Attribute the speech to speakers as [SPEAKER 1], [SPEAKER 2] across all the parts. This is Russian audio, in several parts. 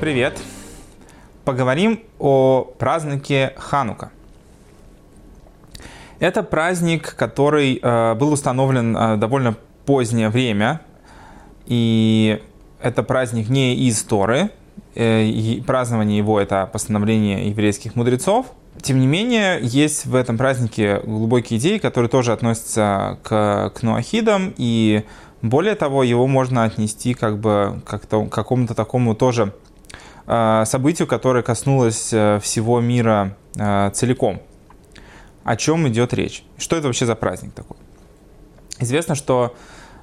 [SPEAKER 1] Привет! Поговорим о празднике Ханука. Это праздник, который э, был установлен э, довольно позднее время, и это праздник не из Торы, э, празднование его это постановление еврейских мудрецов. Тем не менее, есть в этом празднике глубокие идеи, которые тоже относятся к, к нуахидам, и более того, его можно отнести как бы к какому-то такому тоже событию, которое коснулось э, всего мира э, целиком. О чем идет речь? Что это вообще за праздник такой? Известно, что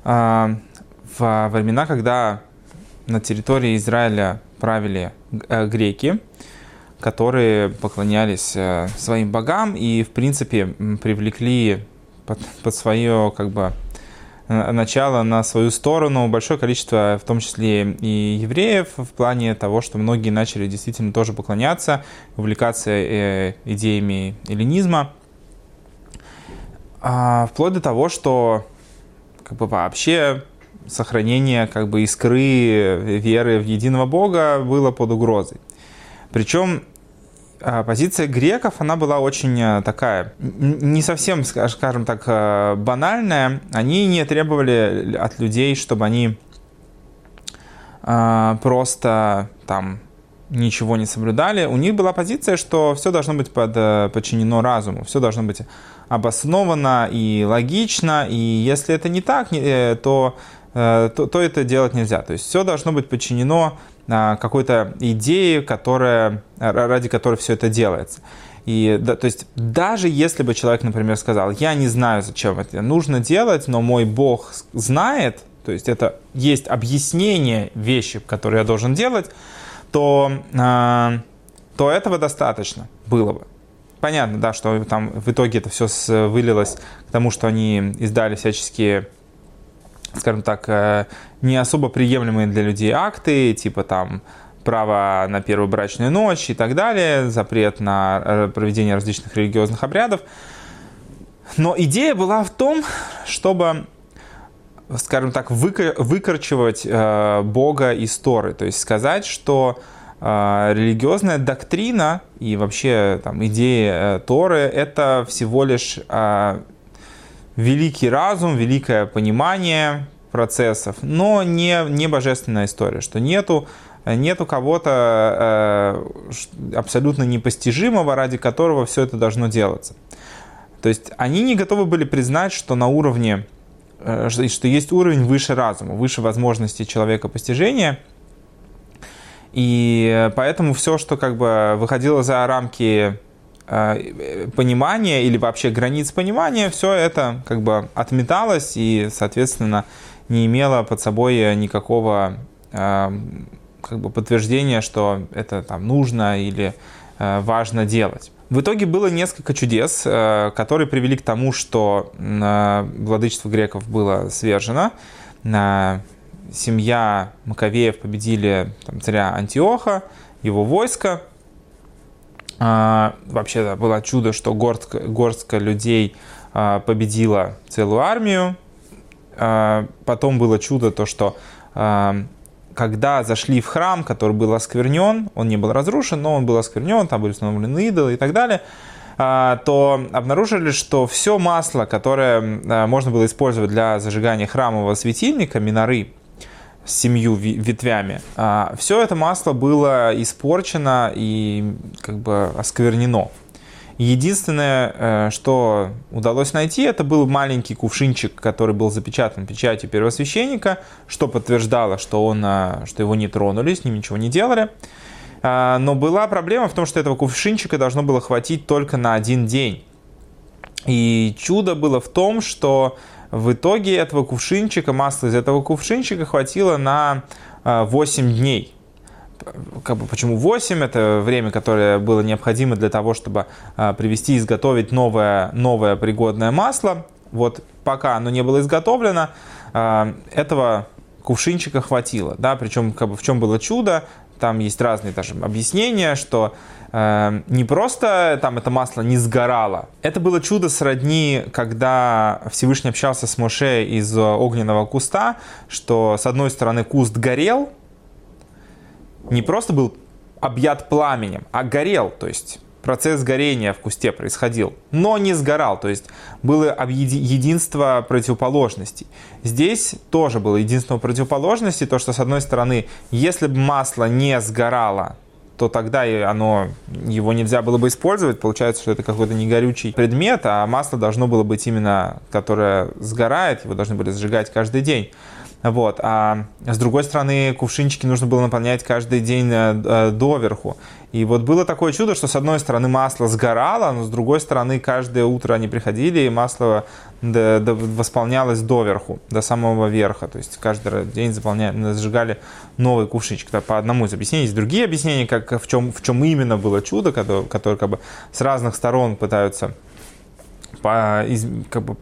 [SPEAKER 1] в времена, когда на территории Израиля правили греки, которые поклонялись своим богам и, в принципе, привлекли под, под свое как бы Э, начало на свою сторону большое количество, в том числе и евреев, в плане того, что многие начали действительно тоже поклоняться, увлекаться э, идеями эллинизма, а, вплоть до того, что как бы вообще сохранение как бы искры веры в единого Бога было под угрозой. Причем позиция греков, она была очень э, такая, не совсем, скажем так, э, банальная. Они не требовали от людей, чтобы они а, просто там ничего не соблюдали. У них была позиция, что все должно быть под, э, подчинено разуму, все должно быть обосновано и логично, и если это не так, то, то, то это делать нельзя. То есть все должно быть подчинено какой-то идеи, которая, ради которой все это делается. И, да, то есть даже если бы человек, например, сказал, я не знаю, зачем это нужно делать, но мой Бог знает, то есть это есть объяснение вещи, которые я должен делать, то, э, то этого достаточно было бы. Понятно, да, что там в итоге это все вылилось к тому, что они издали всяческие скажем так, э, не особо приемлемые для людей акты, типа там право на первую брачную ночь и так далее, запрет на э, проведение различных религиозных обрядов. Но идея была в том, чтобы, скажем так, выкорчевать э, Бога из Торы, то есть сказать, что религиозная доктрина и вообще там, идея Торы – это всего лишь великий разум, великое понимание процессов, но не, не божественная история, что нету, нету кого-то э, абсолютно непостижимого, ради которого все это должно делаться. То есть они не готовы были признать, что на уровне, э, что есть уровень выше разума, выше возможностей человека постижения, и поэтому все, что как бы выходило за рамки понимания или вообще границ понимания, все это как бы отметалось и, соответственно, не имело под собой никакого э, как бы подтверждения, что это там нужно или э, важно делать. В итоге было несколько чудес, которые привели к тому, что владычество греков было свержено. Семья Маковеев победили там, царя Антиоха, его войско, а, вообще да, было чудо, что горстка, горстка людей а, победила целую армию. А, потом было чудо то, что а, когда зашли в храм, который был осквернен, он не был разрушен, но он был осквернен, там были установлены идолы и так далее, а, то обнаружили, что все масло, которое а, можно было использовать для зажигания храмового светильника, миноры, с семью ветвями. А, Все это масло было испорчено и как бы осквернено. Единственное, э, что удалось найти, это был маленький кувшинчик, который был запечатан печатью первосвященника, что подтверждало, что, он, э, что его не тронули, с ним ничего не делали. А, но была проблема в том, что этого кувшинчика должно было хватить только на один день. И чудо было в том, что в итоге этого кувшинчика, масла из этого кувшинчика хватило на 8 а, дней. Как бы, почему 8? Это время, которое было необходимо для того, чтобы а, привести и изготовить новое, новое пригодное масло. Вот пока оно не было изготовлено, а, этого кувшинчика хватило. Да? Причем как бы, в чем было чудо? Там есть разные даже объяснения, что э, не просто там это масло не сгорало. Это было чудо сродни, когда Всевышний общался с Моше из огненного куста, что с одной стороны куст горел, не просто был объят пламенем, а горел, то есть процесс горения в кусте происходил, но не сгорал, то есть было единство противоположностей. Здесь тоже было единство противоположностей, то что с одной стороны, если бы масло не сгорало, то тогда оно, его нельзя было бы использовать. Получается, что это какой-то негорючий предмет, а масло должно было быть именно, которое сгорает, его должны были сжигать каждый день. Вот. А с другой стороны, кувшинчики нужно было наполнять каждый день э, э, доверху. И вот было такое чудо, что с одной стороны масло сгорало, но с другой стороны каждое утро они приходили, и масло восполнялось доверху, до самого верха. То есть каждый день заполняли, зажигали новый кувшинчик. По одному из объяснений. Есть другие объяснения, как, в, чем, в чем именно было чудо, которое, которое как бы с разных сторон пытаются по, из, как бы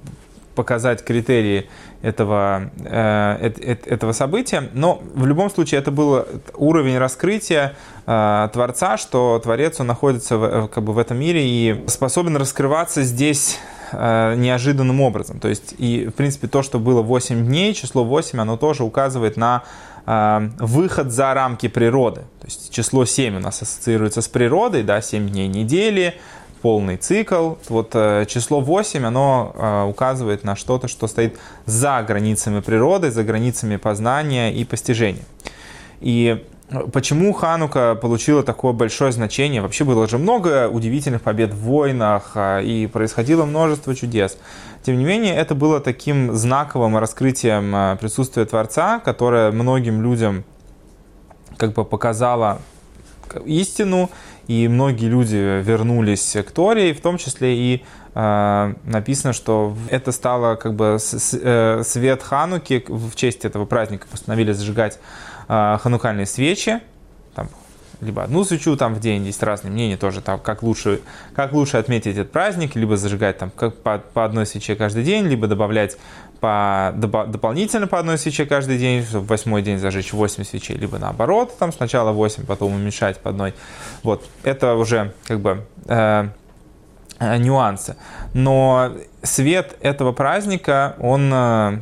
[SPEAKER 1] показать критерии этого, э, этого события. Но в любом случае это был уровень раскрытия э, Творца, что Творец он находится в, как бы в этом мире и способен раскрываться здесь э, неожиданным образом. То есть, и в принципе то, что было 8 дней, число 8, оно тоже указывает на э, выход за рамки природы. То есть число 7 у нас ассоциируется с природой, да, 7 дней недели, полный цикл. Вот э, число 8, оно э, указывает на что-то, что стоит за границами природы, за границами познания и постижения. И Почему Ханука получила такое большое значение? Вообще было же много удивительных побед в войнах, э, и происходило множество чудес. Тем не менее, это было таким знаковым раскрытием присутствия Творца, которое многим людям как бы показало истину, и многие люди вернулись к Торе, в том числе и э, написано, что это стало как бы с, э, свет Хануки, в честь этого праздника постановили зажигать э, ханукальные свечи, там, либо одну свечу там в день, есть разные мнения тоже, там, как, лучше, как лучше отметить этот праздник, либо зажигать там как по, по одной свече каждый день, либо добавлять по, дополнительно по одной свече каждый день, чтобы в восьмой день зажечь 8 свечей, либо наоборот, там сначала 8, потом уменьшать по одной. Вот, это уже как бы э, э, нюансы. Но свет этого праздника, он э,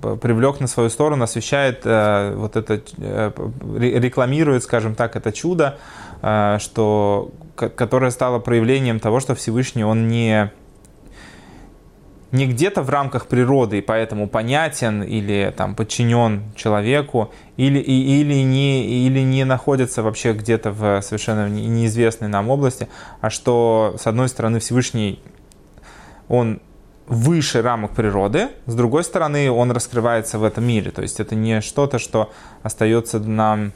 [SPEAKER 1] привлек на свою сторону, освещает э, вот это, э, рекламирует, скажем так, это чудо, э, что, которое стало проявлением того, что Всевышний, он не не где-то в рамках природы, и поэтому понятен или там, подчинен человеку, или, и, или, не, или не находится вообще где-то в совершенно неизвестной нам области, а что, с одной стороны, Всевышний, он выше рамок природы, с другой стороны, он раскрывается в этом мире. То есть это не что-то, что остается нам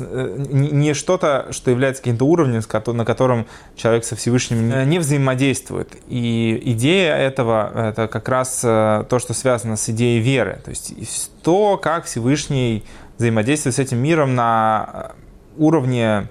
[SPEAKER 1] Э, не что-то, что является каким-то уровнем, на котором человек со Всевышним не взаимодействует. И идея этого – это как раз э, то, что связано с идеей веры. То есть то, как Всевышний взаимодействует с этим миром на уровне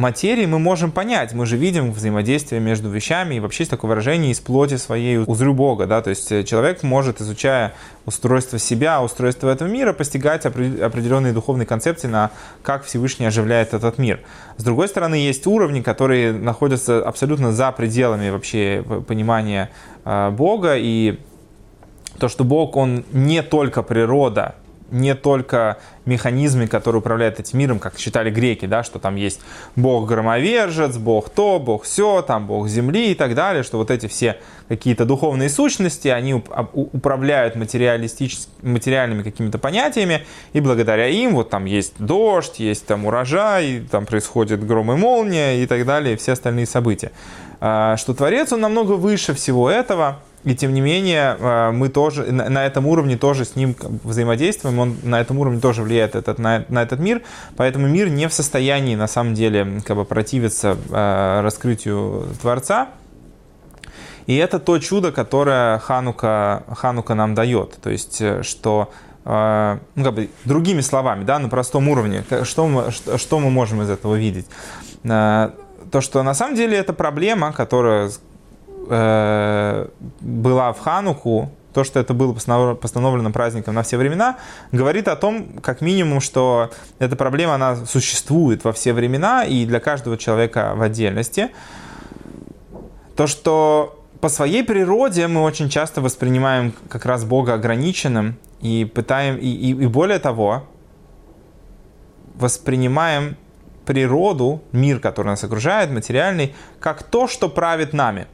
[SPEAKER 1] материи мы можем понять. Мы же видим взаимодействие между вещами. И вообще есть такое выражение «из плоти своей узрю Бога». Да? То есть э, человек может, изучая устройство себя, устройство этого мира, постигать определенные духовные концепции на как Всевышний оживляет этот мир. С другой стороны, есть уровни, которые находятся абсолютно за пределами вообще понимания э, Бога. И то, что Бог, Он не только природа, не только механизмы, которые управляют этим миром, как считали греки, да, что там есть бог-громовержец, бог то, бог все, там бог земли и так далее, что вот эти все какие-то духовные сущности, они управляют материальными какими-то понятиями, и благодаря им вот там есть дождь, есть там урожай, там происходит гром и молния и так далее, и все остальные события. А, что Творец, он намного выше всего этого, и тем не менее, э, мы тоже на этом уровне тоже с ним взаимодействуем, он на этом уровне тоже влияет этот, на, на этот мир, поэтому мир не в состоянии на самом деле как бы противиться э, раскрытию Творца. И это то чудо, которое Ханука, Ханука нам дает. То есть, э, что ну, как бы, другими словами, да, на простом уровне, что мы, что, мы можем из этого видеть? То, что на самом деле это проблема, которая, была в Хануку, то, что это было постановлено праздником на все времена, говорит о том, как минимум, что эта проблема, она существует во все времена и для каждого человека в отдельности. То, что по своей природе мы очень часто воспринимаем как раз Бога ограниченным и пытаем, и, и, и более того, воспринимаем природу, мир, который нас окружает, материальный, как то, что правит нами.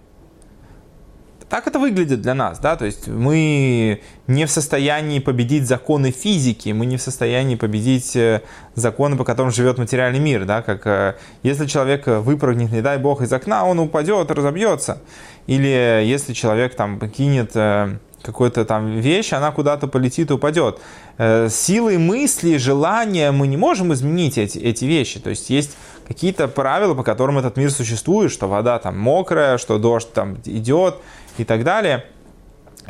[SPEAKER 1] Так это выглядит для нас, да, то есть мы не в состоянии победить законы физики, мы не в состоянии победить э, законы, по которым живет материальный мир, да, как э, если человек выпрыгнет, не дай бог, из окна, он упадет, разобьется, или если человек там покинет э, какую-то там вещь, она куда-то полетит и упадет. Силой мысли, желания мы не можем изменить эти, эти вещи. То есть есть какие-то правила, по которым этот мир существует, что вода там мокрая, что дождь там идет и так далее.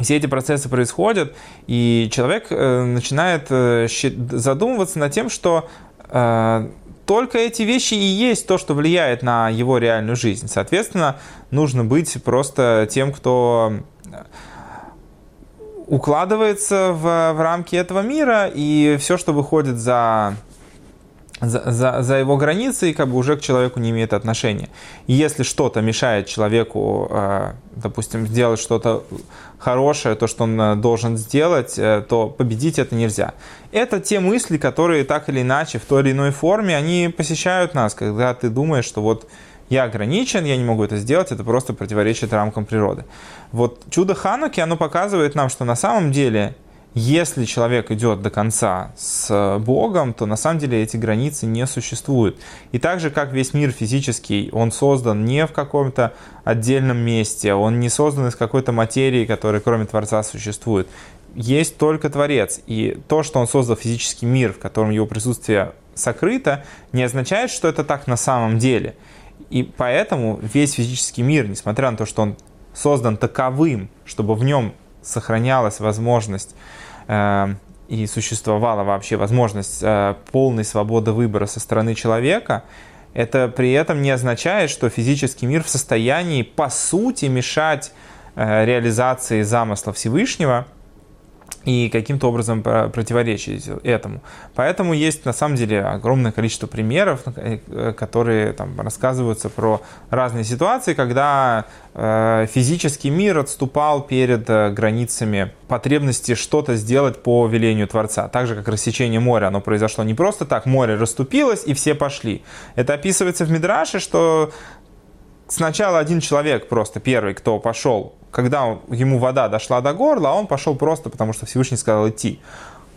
[SPEAKER 1] Все эти процессы происходят, и человек э, начинает э, задумываться над тем, что только эти вещи и есть то, что влияет на его реальную жизнь. Соответственно, нужно быть просто тем, кто укладывается в, в рамки этого мира, и все, что выходит за, за, за, за его границы, как бы уже к человеку не имеет отношения. И если что-то мешает человеку, э, допустим, сделать что-то хорошее, то, что он э, должен сделать, э, то победить это нельзя. Это те мысли, которые так или иначе, в той или иной форме, они посещают нас, когда ты думаешь, что вот я ограничен, я не могу это сделать, это просто противоречит рамкам природы. Вот чудо Хануки, оно показывает нам, что на самом деле, если человек идет до конца с Богом, то на самом деле эти границы не существуют. И так же, как весь мир физический, он создан не в каком-то отдельном месте, он не создан из какой-то материи, которая кроме Творца существует. Есть только Творец. И то, что он создал физический мир, в котором его присутствие сокрыто, не означает, что это так на самом деле – и поэтому весь физический мир, несмотря на то, что он создан таковым, чтобы в нем сохранялась возможность э, и существовала вообще возможность э, полной свободы выбора со стороны человека, это при этом не означает, что физический мир в состоянии, по сути, мешать э, реализации замысла Всевышнего – и каким-то образом противоречить этому. Поэтому есть на самом деле огромное количество примеров, э, которые там, рассказываются про разные ситуации, когда э, физический мир отступал перед э, границами потребности что-то сделать по велению Творца. Так же, как рассечение моря, оно произошло не просто так, море расступилось и все пошли. Это описывается в Мидраше, что сначала один человек просто первый, кто пошел когда ему вода дошла до горла, он пошел просто, потому что Всевышний сказал идти.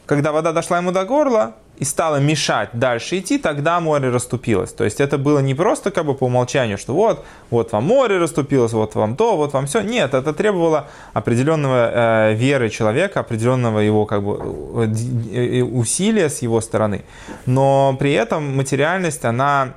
[SPEAKER 1] Когда вода дошла ему до горла и стала мешать дальше идти, тогда море расступилось. То есть это было не просто как бы по умолчанию, что вот, вот вам море расступилось, вот вам то, вот вам все. Нет, это требовало определенного э, веры человека, определенного его как бы э, усилия с его стороны. Но при этом материальность, она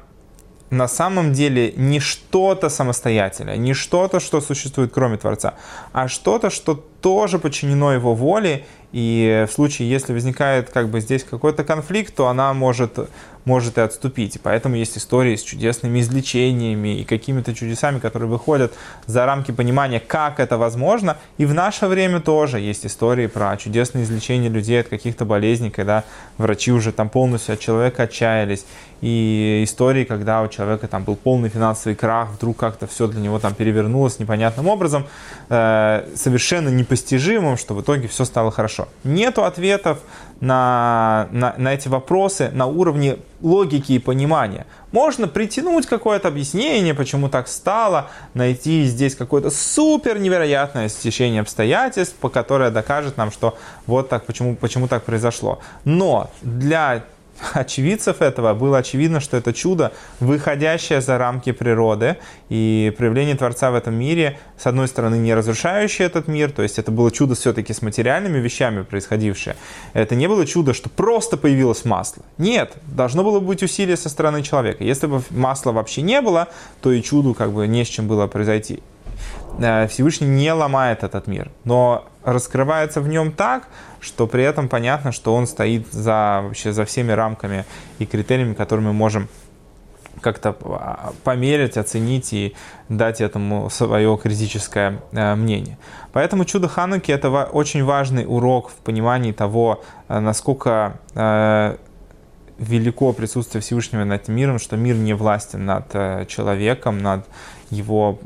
[SPEAKER 1] на самом деле не что-то самостоятельное, не что-то, что существует кроме Творца, а что-то, что тоже подчинено его воле, и в случае, если возникает как бы здесь какой-то конфликт, то она может может и отступить. И поэтому есть истории с чудесными излечениями и какими-то чудесами, которые выходят за рамки понимания, как это возможно. И в наше время тоже есть истории про чудесное излечение людей от каких-то болезней, когда врачи уже там полностью от человека отчаялись. И истории, когда у человека там был полный финансовый крах, вдруг как-то все для него там перевернулось непонятным образом, э, совершенно непостижимым, что в итоге все стало хорошо. Нету ответов на, на, на эти вопросы на уровне логики и понимания. Можно притянуть какое-то объяснение, почему так стало, найти здесь какое-то супер невероятное стечение обстоятельств, которое докажет нам, что вот так, почему, почему так произошло. Но для очевидцев этого было очевидно, что это чудо, выходящее за рамки природы, и проявление Творца в этом мире, с одной стороны, не разрушающее этот мир, то есть это было чудо все-таки с материальными вещами происходившее. Это не было чудо, что просто появилось масло. Нет, должно было быть усилие со стороны человека. Если бы масла вообще не было, то и чуду как бы не с чем было произойти. Э, Всевышний не ломает этот мир, но раскрывается в нем так, что при этом понятно, что он стоит за, вообще за всеми рамками и критериями, которые мы можем как-то померить, оценить и дать этому свое критическое э, мнение. Поэтому чудо Хануки это очень важный урок в понимании того, э, насколько велико присутствие Всевышнего над миром, что мир не властен над человеком, над его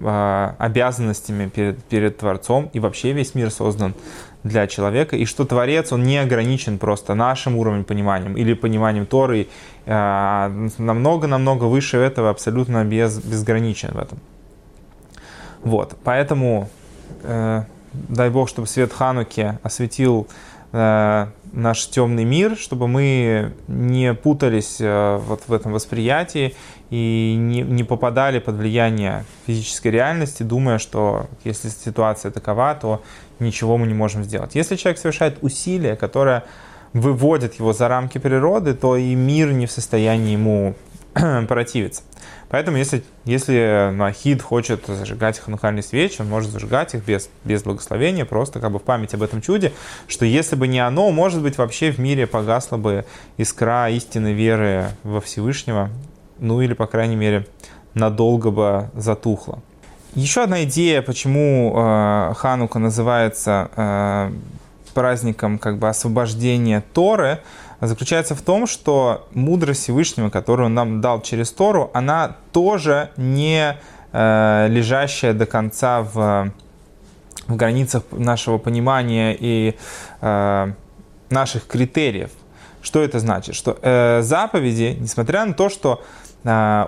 [SPEAKER 1] обязанностями перед, перед Творцом, и вообще весь мир создан для человека, и что Творец, он не ограничен просто нашим уровнем понимания или пониманием Торы, намного-намного выше этого, абсолютно без, безграничен в этом. Вот, поэтому э, дай Бог, чтобы свет Хануки осветил э, наш темный мир, чтобы мы не путались э, вот в этом восприятии и не, не попадали под влияние физической реальности, думая, что если ситуация такова, то ничего мы не можем сделать. Если человек совершает усилия, которое выводит его за рамки природы, то и мир не в состоянии ему противиться. Поэтому, если, если Нахид хочет зажигать ханукальные свечи, он может зажигать их без, без благословения, просто как бы в память об этом чуде, что если бы не оно, может быть, вообще в мире погасла бы искра истинной веры во Всевышнего, ну или, по крайней мере, надолго бы затухла. Еще одна идея, почему э, Ханука называется э, праздником как бы освобождения Торы, заключается в том, что мудрость Всевышнего, которую он нам дал через Тору, она тоже не э, лежащая до конца в, в границах нашего понимания и э, наших критериев. Что это значит? Что э, заповеди, несмотря на то, что э,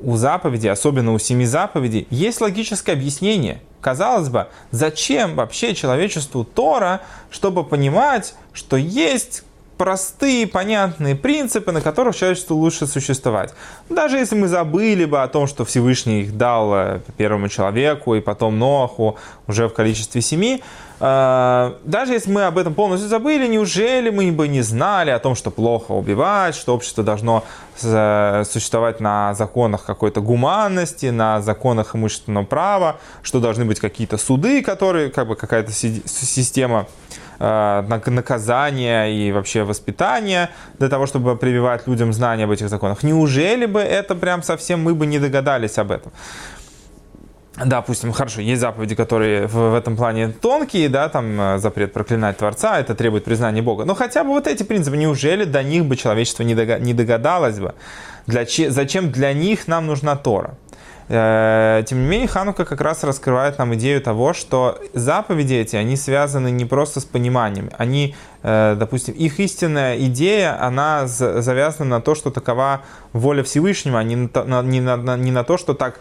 [SPEAKER 1] у заповедей, особенно у семи заповедей, есть логическое объяснение. Казалось бы, зачем вообще человечеству Тора, чтобы понимать, что есть простые, понятные принципы, на которых человечеству лучше существовать. Даже если мы забыли бы о том, что Всевышний их дал э, первому человеку и потом Ноху уже в количестве семи, даже если мы об этом полностью забыли, неужели мы бы не знали о том, что плохо убивать, что общество должно э, существовать на законах какой-то гуманности, на законах имущественного права, что должны быть какие-то суды, которые, как бы какая-то система Э, наказания и вообще воспитания для того, чтобы прививать людям знания об этих законах. Неужели бы это прям совсем мы бы не догадались об этом? Да, допустим, хорошо, есть заповеди, которые в, в этом плане тонкие, да, там э, запрет проклинать Творца, это требует признания Бога. Но хотя бы вот эти принципы, неужели до них бы человечество не, догадалось бы? Для, зачем для них нам нужна Тора? Э, тем не менее, Ханука как раз раскрывает нам идею того, что заповеди эти, они связаны не просто с пониманием. Они, э, допустим, их истинная идея, она завязана на то, что такова воля Всевышнего, а не на, не на, не на то, что так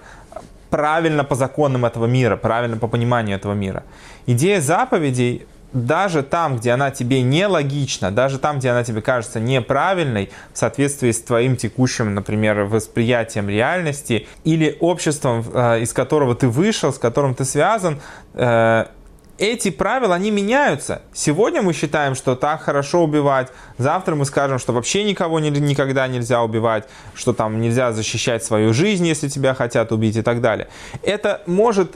[SPEAKER 1] правильно по законам этого мира, правильно по пониманию этого мира. Идея заповедей даже там, где она тебе нелогична, даже там, где она тебе кажется неправильной, в соответствии с твоим текущим, например, восприятием реальности или обществом, э, из которого ты вышел, с которым ты связан, э, эти правила, они меняются. Сегодня мы считаем, что так хорошо убивать, завтра мы скажем, что вообще никого никогда нельзя убивать, что там нельзя защищать свою жизнь, если тебя хотят убить и так далее. Это может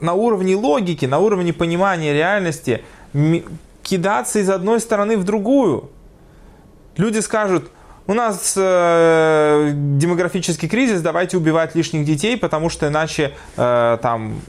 [SPEAKER 1] на уровне логики, на уровне понимания реальности – кидаться из одной стороны в другую. Люди скажут, у нас э, демографический кризис, давайте убивать лишних детей, потому что иначе э, там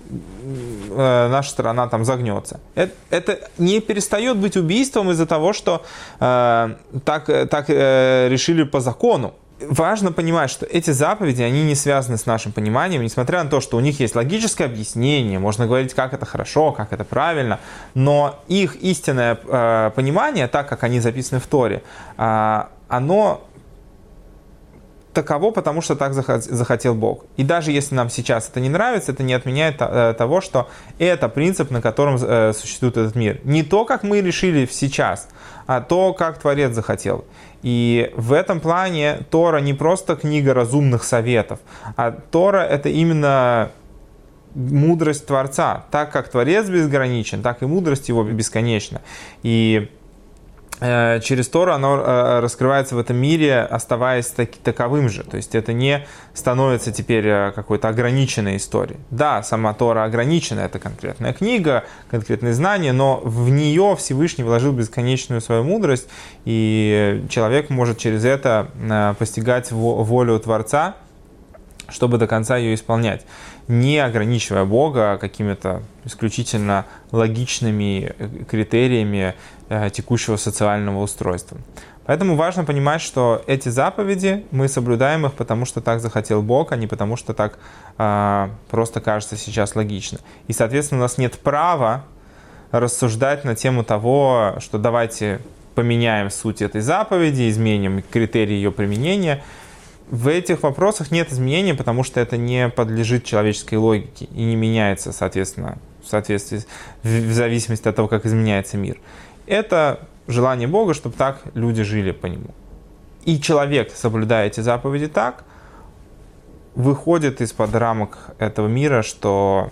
[SPEAKER 1] э, наша страна там загнется. Это, это не перестает быть убийством из-за того, что э, так, так э, решили по закону важно понимать, что эти заповеди, они не связаны с нашим пониманием, несмотря на то, что у них есть логическое объяснение, можно говорить, как это хорошо, как это правильно, но их истинное э, понимание, так как они записаны в Торе, э, оно таково, потому что так захотел Бог. И даже если нам сейчас это не нравится, это не отменяет э, того, что это принцип, на котором э, существует этот мир. Не то, как мы решили сейчас, а то, как Творец захотел. И в этом плане Тора не просто книга разумных советов, а Тора это именно мудрость Творца. Так как Творец безграничен, так и мудрость его бесконечна. И через Тору оно э, раскрывается в этом мире, оставаясь таки, таковым же. То есть это не становится теперь э, какой-то ограниченной историей. Да, сама Тора ограничена, это конкретная книга, конкретные знания, но в нее Всевышний вложил бесконечную свою мудрость, и человек может через это постигать волю Творца, чтобы до конца ее исполнять, не ограничивая Бога какими-то исключительно логичными критериями Э, текущего социального устройства. Поэтому важно понимать, что эти заповеди мы соблюдаем их, потому что так захотел Бог, а не потому что так э, просто кажется сейчас логично. И, соответственно, у нас нет права рассуждать на тему того, что давайте поменяем суть этой заповеди, изменим критерии ее применения. В этих вопросах нет изменений, потому что это не подлежит человеческой логике и не меняется, соответственно, в соответствии, в зависимости от того, как изменяется мир. Это желание Бога, чтобы так люди жили по нему. И человек, соблюдая эти заповеди так, выходит из-под рамок этого мира, что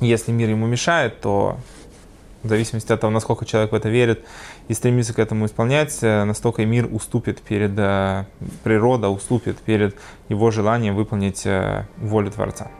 [SPEAKER 1] если мир ему мешает, то в зависимости от того, насколько человек в это верит и стремится к этому исполнять, э, настолько мир уступит перед, э, природа уступит перед его желанием выполнить э, волю Творца.